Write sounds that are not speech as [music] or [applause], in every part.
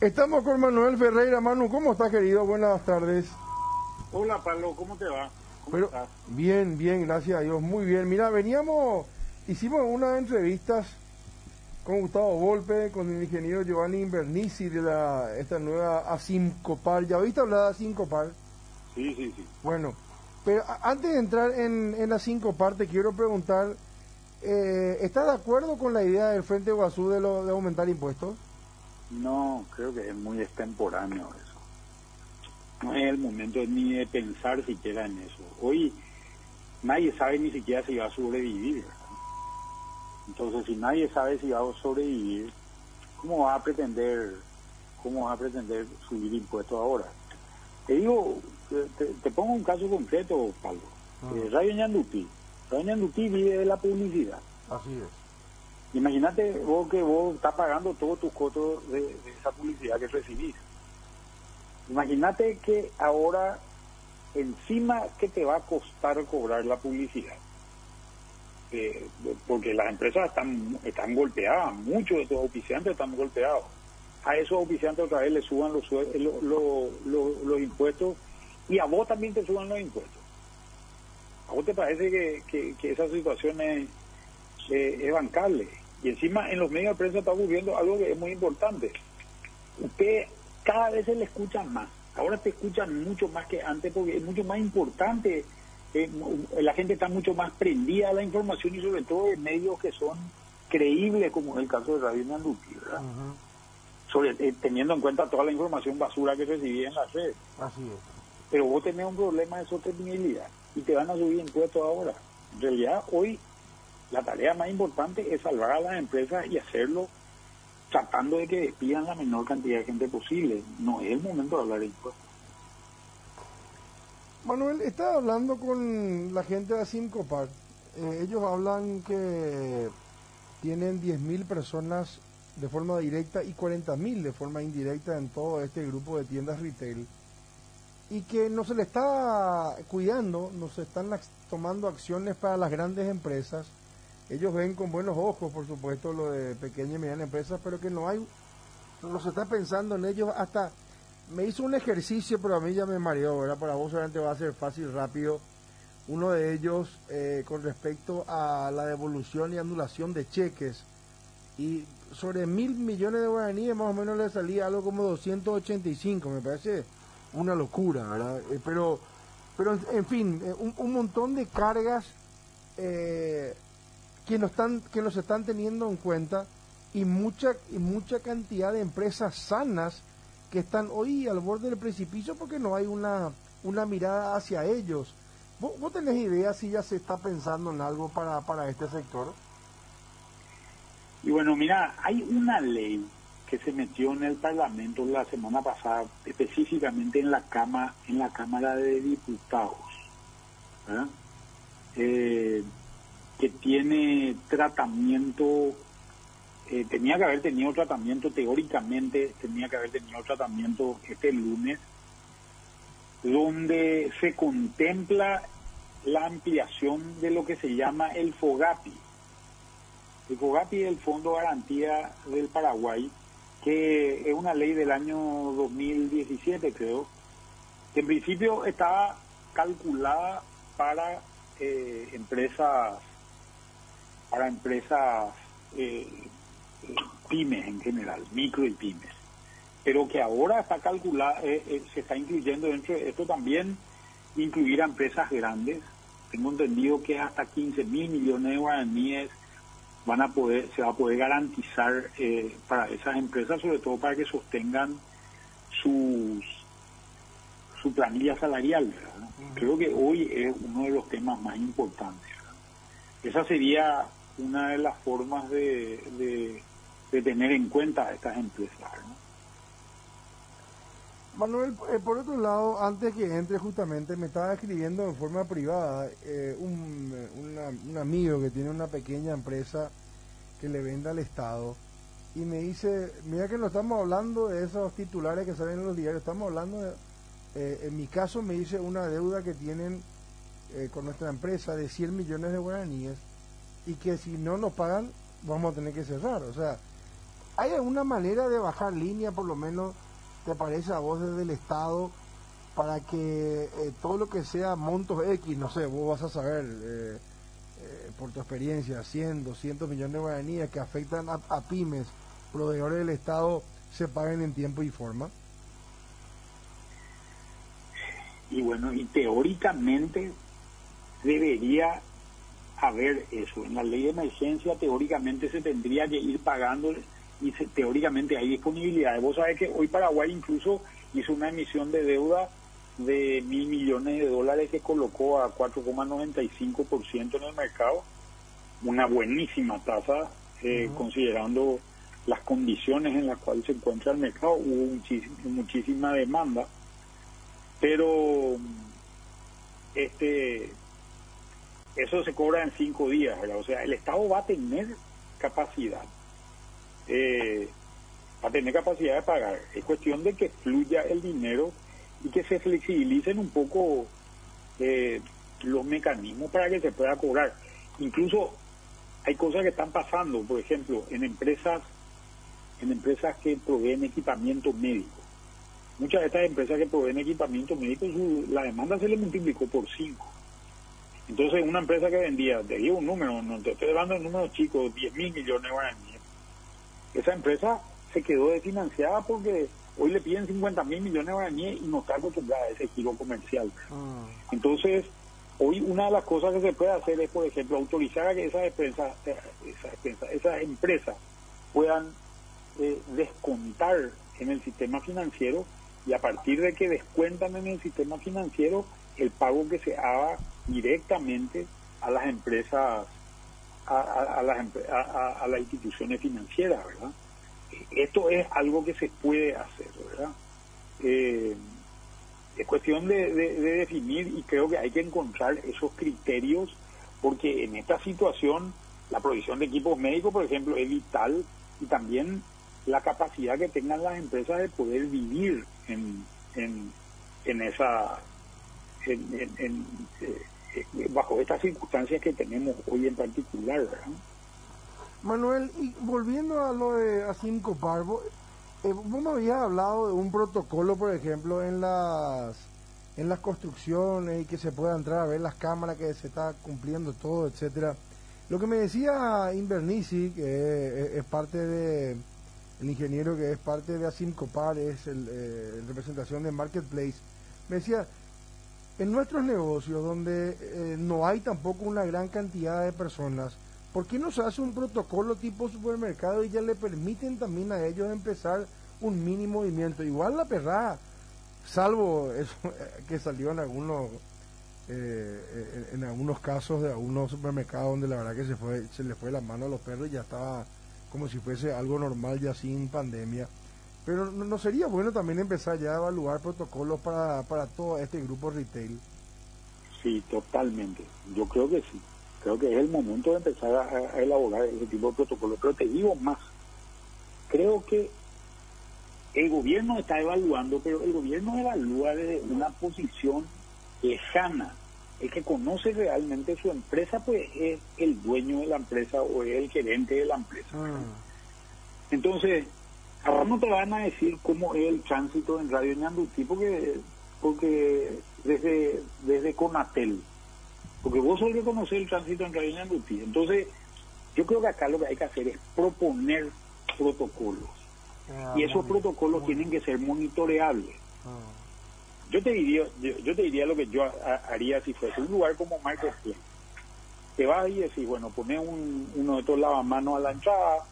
Estamos con Manuel Ferreira. Manu, ¿cómo estás, querido? Buenas tardes. Hola, Pablo, ¿cómo te va? ¿Cómo Pero, estás? Bien, bien, gracias a Dios, muy bien. Mira, veníamos, hicimos unas entrevistas con Gustavo Volpe, con el ingeniero Giovanni Invernici de la, esta nueva Asincopar. ¿Ya viste hablar de Asincopar? Sí, sí, sí. Bueno, pero antes de entrar en, en Asincopar, te quiero preguntar, eh, ¿estás de acuerdo con la idea del Frente Guazú de, lo, de aumentar impuestos? No, creo que es muy extemporáneo eso. No es el momento ni de pensar siquiera en eso. Hoy nadie sabe ni siquiera si va a sobrevivir. ¿verdad? Entonces, si nadie sabe si va a sobrevivir, ¿cómo va a pretender, cómo va a pretender subir impuestos ahora? Te digo, te, te- pongo un caso concreto, Pablo. Eh, Radio Ñandutí. Radio Ñandutí vive de la publicidad. Así es. Imagínate vos que vos estás pagando todos tus costos de, esa publicidad que recibís. Imagínate que ahora encima que te va a costar cobrar la publicidad. Eh, porque las empresas están, están golpeadas, muchos de estos auspiciantes están golpeados. A esos auspiciantes otra vez le suban los, sue- lo- lo- lo- los impuestos y a vos también te suban los impuestos. ¿A vos te parece que, que- que esa situación es bancable. Y encima en los medios de prensa está ocurriendo algo que es muy importante. Usted cada vez se le escucha más. Ahora te escuchan mucho más que antes porque es mucho más importante. eh, mu- la gente está mucho más prendida a la información y sobre todo en medios que son creíbles como es el caso de Radio Nanduki, ¿verdad? Sobre, eh, teniendo en cuenta toda la información basura que recibía en las redes. Así es. Pero vos tenés un problema de sostenibilidad y te van a subir impuestos ahora. En realidad, hoy la tarea más importante es salvar a las empresas y hacerlo tratando de que despidan la menor cantidad de gente posible. No es el momento de hablar de impuestos. Manuel, estaba hablando con la gente de Asincopar. Eh, ellos hablan que tienen 10.000 personas de forma directa y 40.000 de forma indirecta en todo este grupo de tiendas retail. Y que no se le está cuidando, no se están tomando acciones para las grandes empresas. Ellos ven con buenos ojos, por supuesto, lo de pequeñas y medianas empresas, pero que no hay, no se está pensando en ellos hasta me hizo un ejercicio, pero a mí ya me mareó, ¿verdad? Para vos solamente va a ser fácil, rápido. Uno de ellos eh, con respecto a la devolución y anulación de cheques. Y sobre mil millones de guaraníes más o menos le salía algo como 285, me parece una locura, ¿verdad? Eh, pero, pero en fin, eh, un, un montón de cargas eh, que no están que nos están teniendo en cuenta y mucha y mucha cantidad de empresas sanas que están hoy al borde del precipicio porque no hay una una mirada hacia ellos. ¿Vos, vos tenés idea si ya se está pensando en algo para, para este sector? Y bueno, mira, hay una ley que se metió en el Parlamento la semana pasada, específicamente en la cama, en la Cámara de Diputados, ¿verdad? Eh, que tiene tratamiento, eh, tenía que haber tenido tratamiento teóricamente, tenía que haber tenido tratamiento este lunes, donde se contempla la ampliación de lo que se llama el FOGAPI. El FOGAPI es el Fondo Garantía del Paraguay, que es una ley del año 2017, creo, que en principio estaba calculada para eh, empresas, para empresas eh, eh, pymes en general, micro y pymes, pero que ahora está calculada, eh, eh, se está incluyendo dentro de esto también incluir a empresas grandes. Tengo entendido que hasta 15 mil millones de guaraníes van a poder, se va a poder garantizar eh, para esas empresas, sobre todo para que sostengan sus su planilla salarial. ¿verdad? Creo que hoy es uno de los temas más importantes. ¿verdad? Esa sería una de las formas de, de, tener en cuenta a estas empresas. Manuel, eh, por otro lado, antes que entre justamente, me estaba escribiendo en forma privada eh, un, una- un amigo que tiene una pequeña empresa que le vende al Estado y me dice, mira que no estamos hablando de esos titulares que salen en los diarios, estamos hablando de, eh, en mi caso me dice una deuda que tienen eh, con nuestra empresa de 100 millones de guaraníes y que si no nos pagan vamos a tener que cerrar. O sea, ¿Hay alguna manera de bajar línea, por lo menos, te parece a vos desde el Estado, para que eh, todo lo que sea montos X, no sé, vos vas a saber, eh, eh, por tu experiencia, 100, 200 millones de guaraníes que afectan a, a pymes, proveedores del Estado, se paguen en tiempo y forma? Y bueno, y teóricamente debería haber eso. En la ley de emergencia teóricamente se tendría que ir pagando y teóricamente hay disponibilidad. Vos sabés que hoy Paraguay incluso hizo una emisión de deuda de mil millones de dólares que colocó a 4,95% en el mercado, una buenísima tasa eh, considerando las condiciones en las cuales se encuentra el mercado, hubo muchísima demanda, pero este eso se cobra en cinco días, O sea, el Estado va a tener capacidad, eh, va a tener capacidad de pagar. Es cuestión de que fluya el dinero y que se flexibilicen un poco eh, los mecanismos para que se pueda cobrar. Incluso hay cosas que están pasando, por ejemplo, en empresas, en empresas que proveen equipamiento médico. Muchas de estas empresas que proveen equipamiento médico, la demanda se le multiplicó por cinco entonces, una empresa que vendía, te digo un número, no te estoy hablando de números chicos, 10 mil millones de guaraníes, esa empresa se quedó desfinanciada porque hoy le piden 50 mil millones de guaraníes y no está acostumbrada a ese giro comercial. Ah. Entonces, hoy una de las cosas que se puede hacer es, por ejemplo, autorizar a que esas empresas, esas empresas puedan eh, descontar en el sistema financiero y a partir de que descuentan en el sistema financiero, el pago que se haga directamente a las empresas, a, las, a, las instituciones financieras, ¿verdad? Esto es algo que se puede hacer, ¿verdad? Eh, es cuestión de, definir y creo que hay que encontrar esos criterios porque en esta situación la provisión de equipos médicos, por ejemplo, es vital y también la capacidad que tengan las empresas de poder vivir en, en, esa en, eh, bajo estas circunstancias que tenemos hoy en particular. Manuel, y volviendo a lo de Asinco Parvo, eh, vos me habías hablado de un protocolo, por ejemplo, en las en las construcciones y que se pueda entrar a ver las cámaras que se está cumpliendo todo, etcétera. Lo que me decía Invernici, que es, parte de el ingeniero que es parte de Asincopar, es el, eh, representación de Marketplace, me decía, en nuestros negocios, donde eh, no hay tampoco una gran cantidad de personas, ¿por qué no se hace un protocolo tipo supermercado y ya le permiten también a ellos empezar un mini movimiento? Igual la perra, salvo eso [laughs] que salió en algunos eh, en, algunos casos de algunos supermercados donde la verdad que se fue se le fue la mano a los perros y ya estaba como si fuese algo normal ya sin pandemia pero no, sería bueno también empezar ya a evaluar protocolos para, para todo este grupo retail. Sí, totalmente. Yo creo que sí. Creo que es el momento de empezar a, elaborar ese tipo de protocolos. Pero te digo más. Creo que el gobierno está evaluando, pero el gobierno evalúa desde una posición lejana. El que conoce realmente su empresa, pues es el dueño de la empresa o es el gerente de la empresa. Ah. Entonces, Ahora no te van a decir cómo es el tránsito en Radio Ñandutí, porque, porque desde, desde Conatel, porque vos que conoces el tránsito en Radio Ñandutí. Entonces, yo creo que acá lo que hay que hacer es proponer protocolos. Ah, y esos protocolos tienen que ser monitoreables. Ah. Yo te diría yo, te diría lo que yo haría si fuese un lugar como Marketplace. Te vas y decís, bueno, pone un, uno de estos lavamanos a la entrada,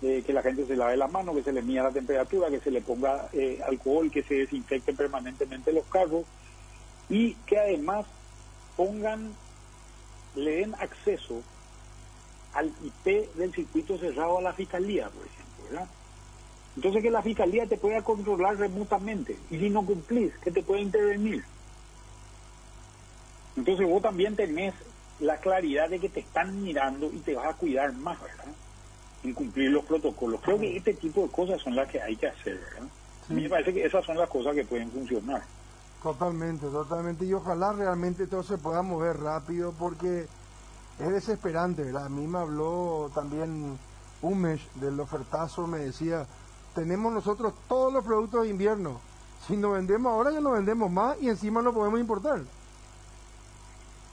que la gente se lave las manos, que se le mida la temperatura, que se le ponga eh, alcohol, que se desinfecten permanentemente los carros y que además pongan, le den acceso al IP del circuito cerrado a la fiscalía, por ejemplo, ¿verdad? Entonces que la fiscalía te pueda controlar remotamente y si no cumplís, que te pueda intervenir. Entonces vos también tenés la claridad de que te están mirando y te vas a cuidar más, ¿verdad? incumplir los protocolos. Creo que este tipo de cosas son las que hay que hacer, ¿verdad? A mí me parece que esas son las cosas que pueden funcionar. Totalmente, totalmente. Y ojalá realmente todo se pueda mover rápido porque es desesperante, ¿verdad? A mí me habló también Umesh del ofertazo me decía, tenemos nosotros todos los productos de invierno. Si no vendemos ahora ya no vendemos más y encima no podemos importar.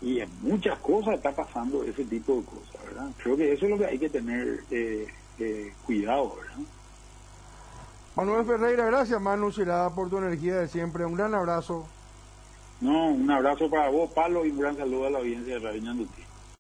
Y en muchas cosas está pasando ese tipo de cosas, ¿verdad? Creo que eso es lo que hay que tener eh, eh, cuidado, ¿verdad? Manuel Ferreira, gracias Manu Cirada por tu energía de siempre. Un gran abrazo. No, un abrazo para vos, Palo, y un gran saludo a la audiencia de Radio.